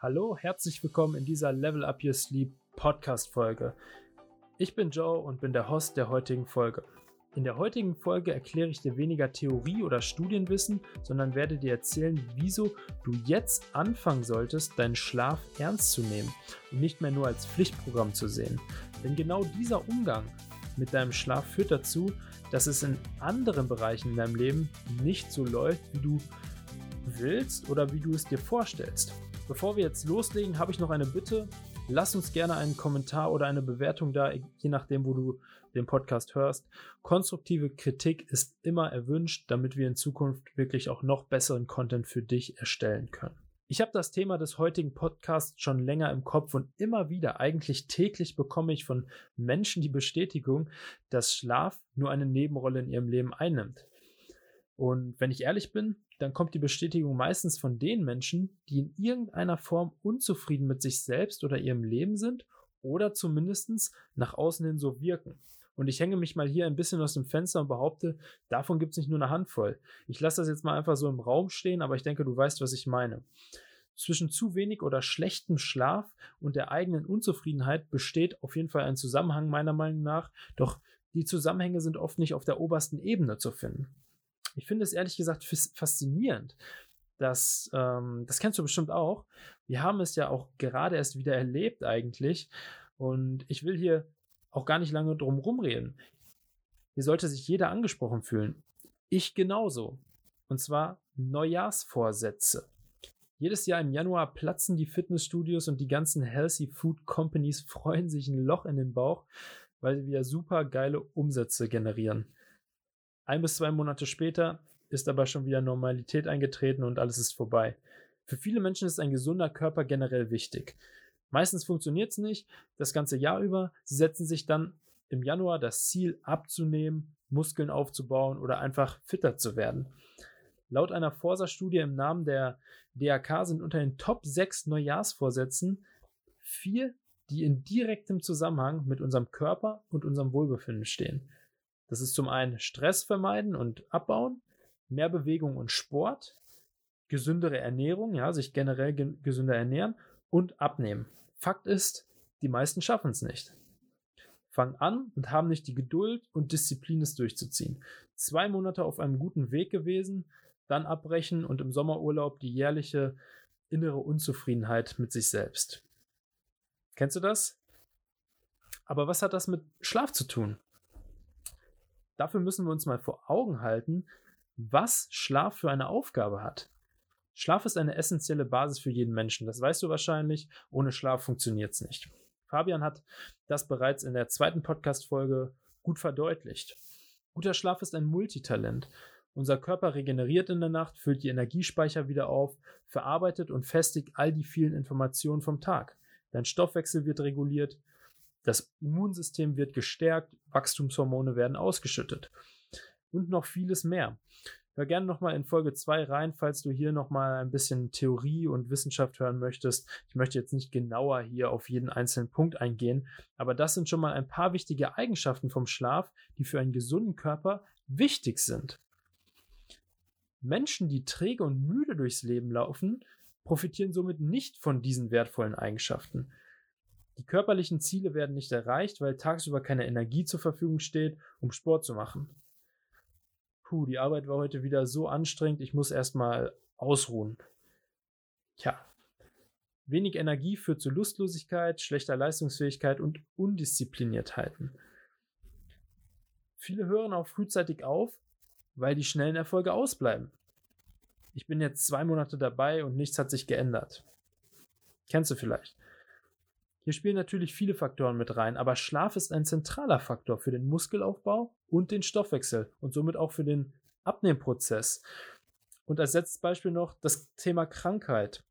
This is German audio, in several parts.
Hallo, herzlich willkommen in dieser Level Up Your Sleep Podcast Folge. Ich bin Joe und bin der Host der heutigen Folge. In der heutigen Folge erkläre ich dir weniger Theorie oder Studienwissen, sondern werde dir erzählen, wieso du jetzt anfangen solltest, deinen Schlaf ernst zu nehmen und nicht mehr nur als Pflichtprogramm zu sehen. Denn genau dieser Umgang mit deinem Schlaf führt dazu, dass es in anderen Bereichen in deinem Leben nicht so läuft, wie du willst oder wie du es dir vorstellst. Bevor wir jetzt loslegen, habe ich noch eine Bitte. Lass uns gerne einen Kommentar oder eine Bewertung da, je nachdem, wo du den Podcast hörst. Konstruktive Kritik ist immer erwünscht, damit wir in Zukunft wirklich auch noch besseren Content für dich erstellen können. Ich habe das Thema des heutigen Podcasts schon länger im Kopf und immer wieder, eigentlich täglich bekomme ich von Menschen die Bestätigung, dass Schlaf nur eine Nebenrolle in ihrem Leben einnimmt. Und wenn ich ehrlich bin, dann kommt die Bestätigung meistens von den Menschen, die in irgendeiner Form unzufrieden mit sich selbst oder ihrem Leben sind oder zumindest nach außen hin so wirken. Und ich hänge mich mal hier ein bisschen aus dem Fenster und behaupte, davon gibt es nicht nur eine Handvoll. Ich lasse das jetzt mal einfach so im Raum stehen, aber ich denke, du weißt, was ich meine. Zwischen zu wenig oder schlechtem Schlaf und der eigenen Unzufriedenheit besteht auf jeden Fall ein Zusammenhang meiner Meinung nach, doch die Zusammenhänge sind oft nicht auf der obersten Ebene zu finden. Ich finde es ehrlich gesagt faszinierend, dass, ähm, das kennst du bestimmt auch. Wir haben es ja auch gerade erst wieder erlebt eigentlich. Und ich will hier auch gar nicht lange drum rumreden. Hier sollte sich jeder angesprochen fühlen. Ich genauso. Und zwar Neujahrsvorsätze. Jedes Jahr im Januar platzen die Fitnessstudios und die ganzen Healthy Food Companies freuen sich ein Loch in den Bauch, weil sie wieder super geile Umsätze generieren. Ein bis zwei Monate später ist aber schon wieder Normalität eingetreten und alles ist vorbei. Für viele Menschen ist ein gesunder Körper generell wichtig. Meistens funktioniert es nicht, das ganze Jahr über. Sie setzen sich dann im Januar das Ziel abzunehmen, Muskeln aufzubauen oder einfach fitter zu werden. Laut einer Forsa-Studie im Namen der DAK sind unter den Top 6 Neujahrsvorsätzen vier, die in direktem Zusammenhang mit unserem Körper und unserem Wohlbefinden stehen. Das ist zum einen Stress vermeiden und abbauen, mehr Bewegung und Sport, gesündere Ernährung, ja, sich generell ge gesünder ernähren und abnehmen. Fakt ist, die meisten schaffen es nicht. Fangen an und haben nicht die Geduld und Disziplin, es durchzuziehen. Zwei Monate auf einem guten Weg gewesen, dann abbrechen und im Sommerurlaub die jährliche innere Unzufriedenheit mit sich selbst. Kennst du das? Aber was hat das mit Schlaf zu tun? Dafür müssen wir uns mal vor Augen halten, was Schlaf für eine Aufgabe hat. Schlaf ist eine essentielle Basis für jeden Menschen. Das weißt du wahrscheinlich. Ohne Schlaf funktioniert es nicht. Fabian hat das bereits in der zweiten Podcast-Folge gut verdeutlicht. Guter Schlaf ist ein Multitalent. Unser Körper regeneriert in der Nacht, füllt die Energiespeicher wieder auf, verarbeitet und festigt all die vielen Informationen vom Tag. Dein Stoffwechsel wird reguliert, das Immunsystem wird gestärkt, Wachstumshormone werden ausgeschüttet und noch vieles mehr. Hör gerne nochmal in Folge 2 rein, falls du hier nochmal ein bisschen Theorie und Wissenschaft hören möchtest. Ich möchte jetzt nicht genauer hier auf jeden einzelnen Punkt eingehen, aber das sind schon mal ein paar wichtige Eigenschaften vom Schlaf, die für einen gesunden Körper wichtig sind. Menschen, die träge und müde durchs Leben laufen, profitieren somit nicht von diesen wertvollen Eigenschaften. Die körperlichen Ziele werden nicht erreicht, weil tagsüber keine Energie zur Verfügung steht, um Sport zu machen. Puh, die Arbeit war heute wieder so anstrengend, ich muss erstmal ausruhen. Tja, wenig Energie führt zu Lustlosigkeit, schlechter Leistungsfähigkeit und Undiszipliniertheiten. Viele hören auch frühzeitig auf, weil die schnellen Erfolge ausbleiben. Ich bin jetzt zwei Monate dabei und nichts hat sich geändert. Kennst du vielleicht? Hier spielen natürlich viele Faktoren mit rein, aber Schlaf ist ein zentraler Faktor für den Muskelaufbau und den Stoffwechsel und somit auch für den Abnehmprozess. Und als letztes Beispiel noch das Thema Krankheit.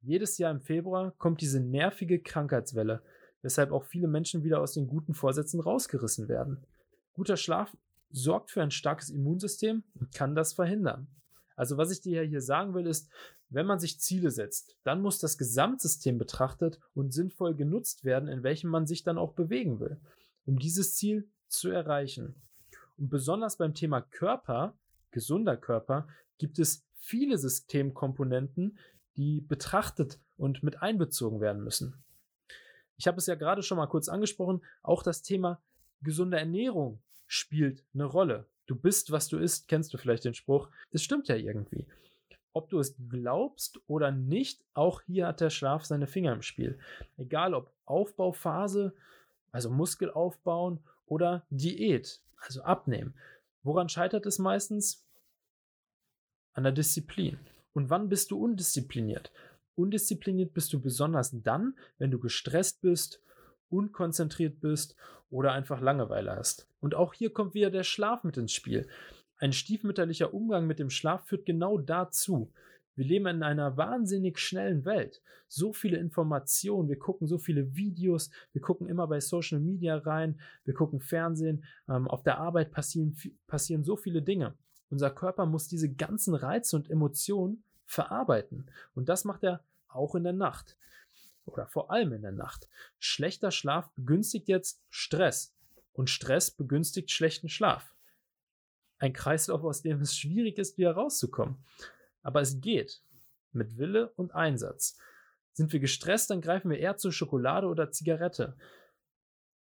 Jedes Jahr im Februar kommt diese nervige Krankheitswelle, weshalb auch viele Menschen wieder aus den guten Vorsätzen rausgerissen werden. Guter Schlaf sorgt für ein starkes Immunsystem und kann das verhindern. Also was ich dir hier sagen will, ist, wenn man sich Ziele setzt, dann muss das Gesamtsystem betrachtet und sinnvoll genutzt werden, in welchem man sich dann auch bewegen will, um dieses Ziel zu erreichen. Und besonders beim Thema Körper, gesunder Körper, gibt es viele Systemkomponenten, die betrachtet und mit einbezogen werden müssen. Ich habe es ja gerade schon mal kurz angesprochen, auch das Thema gesunde Ernährung spielt eine Rolle. Du bist, was du isst, kennst du vielleicht den Spruch. Es stimmt ja irgendwie. Ob du es glaubst oder nicht, auch hier hat der Schlaf seine Finger im Spiel. Egal ob Aufbauphase, also Muskel aufbauen oder Diät, also abnehmen. Woran scheitert es meistens? An der Disziplin. Und wann bist du undiszipliniert? Undiszipliniert bist du besonders dann, wenn du gestresst bist, unkonzentriert bist oder einfach Langeweile hast. Und auch hier kommt wieder der Schlaf mit ins Spiel. Ein stiefmütterlicher Umgang mit dem Schlaf führt genau dazu. Wir leben in einer wahnsinnig schnellen Welt. So viele Informationen, wir gucken so viele Videos, wir gucken immer bei Social Media rein, wir gucken Fernsehen, ähm, auf der Arbeit passieren, passieren so viele Dinge. Unser Körper muss diese ganzen Reize und Emotionen verarbeiten. Und das macht er auch in der Nacht. Oder vor allem in der Nacht. Schlechter Schlaf begünstigt jetzt Stress. Und Stress begünstigt schlechten Schlaf. Ein Kreislauf, aus dem es schwierig ist, wieder rauszukommen. Aber es geht. Mit Wille und Einsatz. Sind wir gestresst, dann greifen wir eher zur Schokolade oder Zigarette.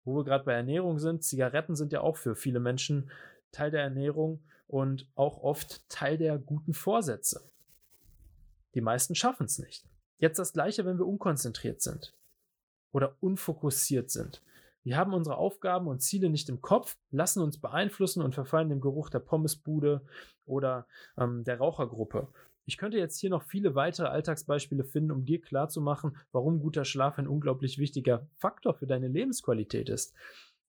Wo wir gerade bei Ernährung sind, Zigaretten sind ja auch für viele Menschen Teil der Ernährung und auch oft Teil der guten Vorsätze. Die meisten schaffen es nicht. Jetzt das gleiche, wenn wir unkonzentriert sind oder unfokussiert sind. Wir haben unsere Aufgaben und Ziele nicht im Kopf, lassen uns beeinflussen und verfallen dem Geruch der Pommesbude oder ähm, der Rauchergruppe. Ich könnte jetzt hier noch viele weitere Alltagsbeispiele finden, um dir klarzumachen, warum guter Schlaf ein unglaublich wichtiger Faktor für deine Lebensqualität ist.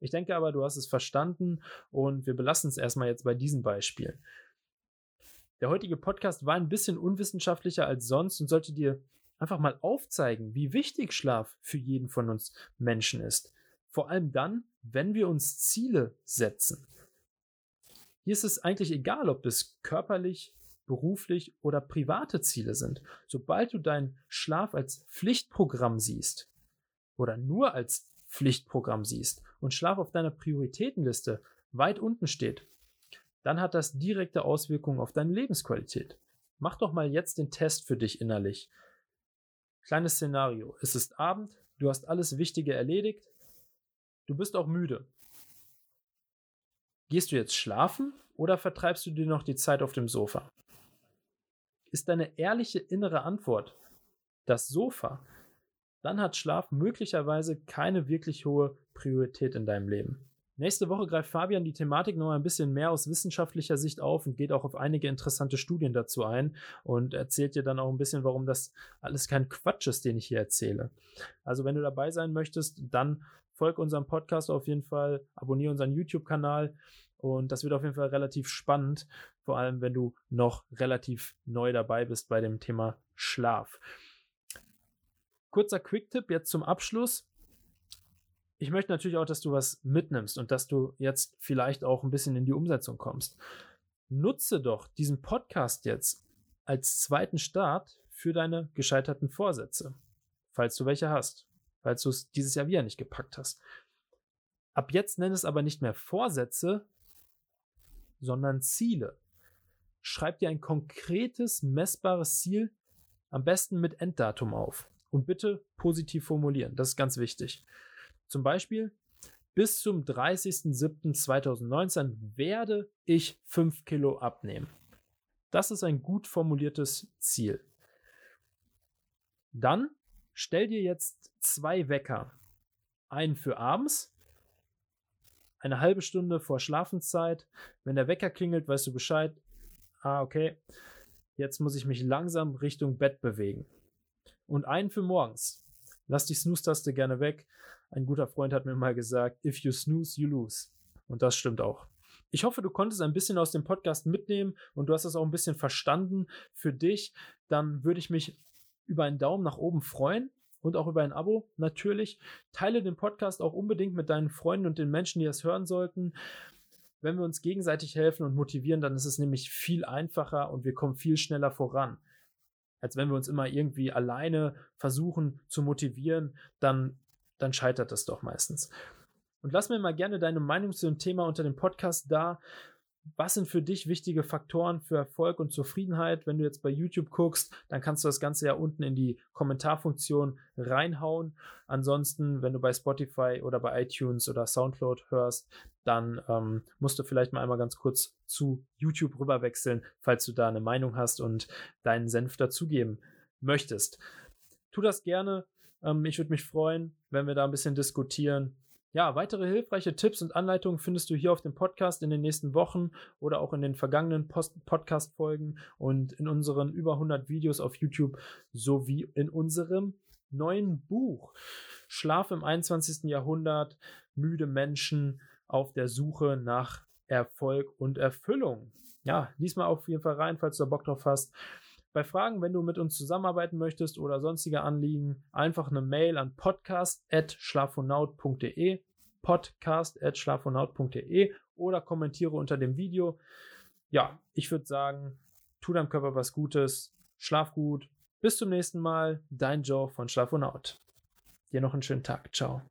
Ich denke aber, du hast es verstanden und wir belassen es erstmal jetzt bei diesen Beispielen. Der heutige Podcast war ein bisschen unwissenschaftlicher als sonst und sollte dir einfach mal aufzeigen, wie wichtig Schlaf für jeden von uns Menschen ist. Vor allem dann, wenn wir uns Ziele setzen. Hier ist es eigentlich egal, ob es körperlich, beruflich oder private Ziele sind. Sobald du deinen Schlaf als Pflichtprogramm siehst oder nur als Pflichtprogramm siehst und Schlaf auf deiner Prioritätenliste weit unten steht, dann hat das direkte Auswirkungen auf deine Lebensqualität. Mach doch mal jetzt den Test für dich innerlich. Kleines Szenario. Es ist Abend, du hast alles Wichtige erledigt, du bist auch müde. Gehst du jetzt schlafen oder vertreibst du dir noch die Zeit auf dem Sofa? Ist deine ehrliche innere Antwort das Sofa, dann hat Schlaf möglicherweise keine wirklich hohe Priorität in deinem Leben. Nächste Woche greift Fabian die Thematik noch ein bisschen mehr aus wissenschaftlicher Sicht auf und geht auch auf einige interessante Studien dazu ein und erzählt dir dann auch ein bisschen, warum das alles kein Quatsch ist, den ich hier erzähle. Also wenn du dabei sein möchtest, dann folg unserem Podcast auf jeden Fall, abonniere unseren YouTube-Kanal und das wird auf jeden Fall relativ spannend, vor allem wenn du noch relativ neu dabei bist bei dem Thema Schlaf. Kurzer Quick-Tipp jetzt zum Abschluss ich möchte natürlich auch, dass du was mitnimmst und dass du jetzt vielleicht auch ein bisschen in die Umsetzung kommst. Nutze doch diesen Podcast jetzt als zweiten Start für deine gescheiterten Vorsätze, falls du welche hast, falls du es dieses Jahr wieder nicht gepackt hast. Ab jetzt nenn es aber nicht mehr Vorsätze, sondern Ziele. Schreib dir ein konkretes, messbares Ziel, am besten mit Enddatum auf. Und bitte positiv formulieren, das ist ganz wichtig. Zum Beispiel, bis zum 30.07.2019 werde ich 5 Kilo abnehmen. Das ist ein gut formuliertes Ziel. Dann stell dir jetzt zwei Wecker. Einen für abends, eine halbe Stunde vor Schlafenszeit. Wenn der Wecker klingelt, weißt du Bescheid. Ah, okay. Jetzt muss ich mich langsam Richtung Bett bewegen. Und einen für morgens. Lass die Snooze-Taste gerne weg. Ein guter Freund hat mir mal gesagt, if you snooze, you lose. Und das stimmt auch. Ich hoffe, du konntest ein bisschen aus dem Podcast mitnehmen und du hast es auch ein bisschen verstanden für dich. Dann würde ich mich über einen Daumen nach oben freuen und auch über ein Abo natürlich. Teile den Podcast auch unbedingt mit deinen Freunden und den Menschen, die es hören sollten. Wenn wir uns gegenseitig helfen und motivieren, dann ist es nämlich viel einfacher und wir kommen viel schneller voran. Als wenn wir uns immer irgendwie alleine versuchen zu motivieren, dann dann scheitert das doch meistens. Und lass mir mal gerne deine Meinung zu dem Thema unter dem Podcast da. Was sind für dich wichtige Faktoren für Erfolg und Zufriedenheit? Wenn du jetzt bei YouTube guckst, dann kannst du das Ganze ja unten in die Kommentarfunktion reinhauen. Ansonsten, wenn du bei Spotify oder bei iTunes oder Soundcloud hörst, dann ähm, musst du vielleicht mal einmal ganz kurz zu YouTube rüberwechseln, falls du da eine Meinung hast und deinen Senf dazugeben möchtest. Tu das gerne. Ähm, ich würde mich freuen, wenn wir da ein bisschen diskutieren ja, weitere hilfreiche Tipps und Anleitungen findest du hier auf dem Podcast in den nächsten Wochen oder auch in den vergangenen Podcast-Folgen und in unseren über 100 Videos auf YouTube sowie in unserem neuen Buch Schlaf im 21. Jahrhundert, müde Menschen auf der Suche nach Erfolg und Erfüllung. Ja, lies mal auf jeden Fall rein, falls du da Bock drauf hast. Bei Fragen, wenn du mit uns zusammenarbeiten möchtest oder sonstige Anliegen, einfach eine Mail an podcast.schlafonaut.de podcast.schlafonaut.de oder kommentiere unter dem Video. Ja, ich würde sagen, tu deinem Körper was Gutes, schlaf gut. Bis zum nächsten Mal, dein Joe von Schlafonaut. Dir noch einen schönen Tag. Ciao.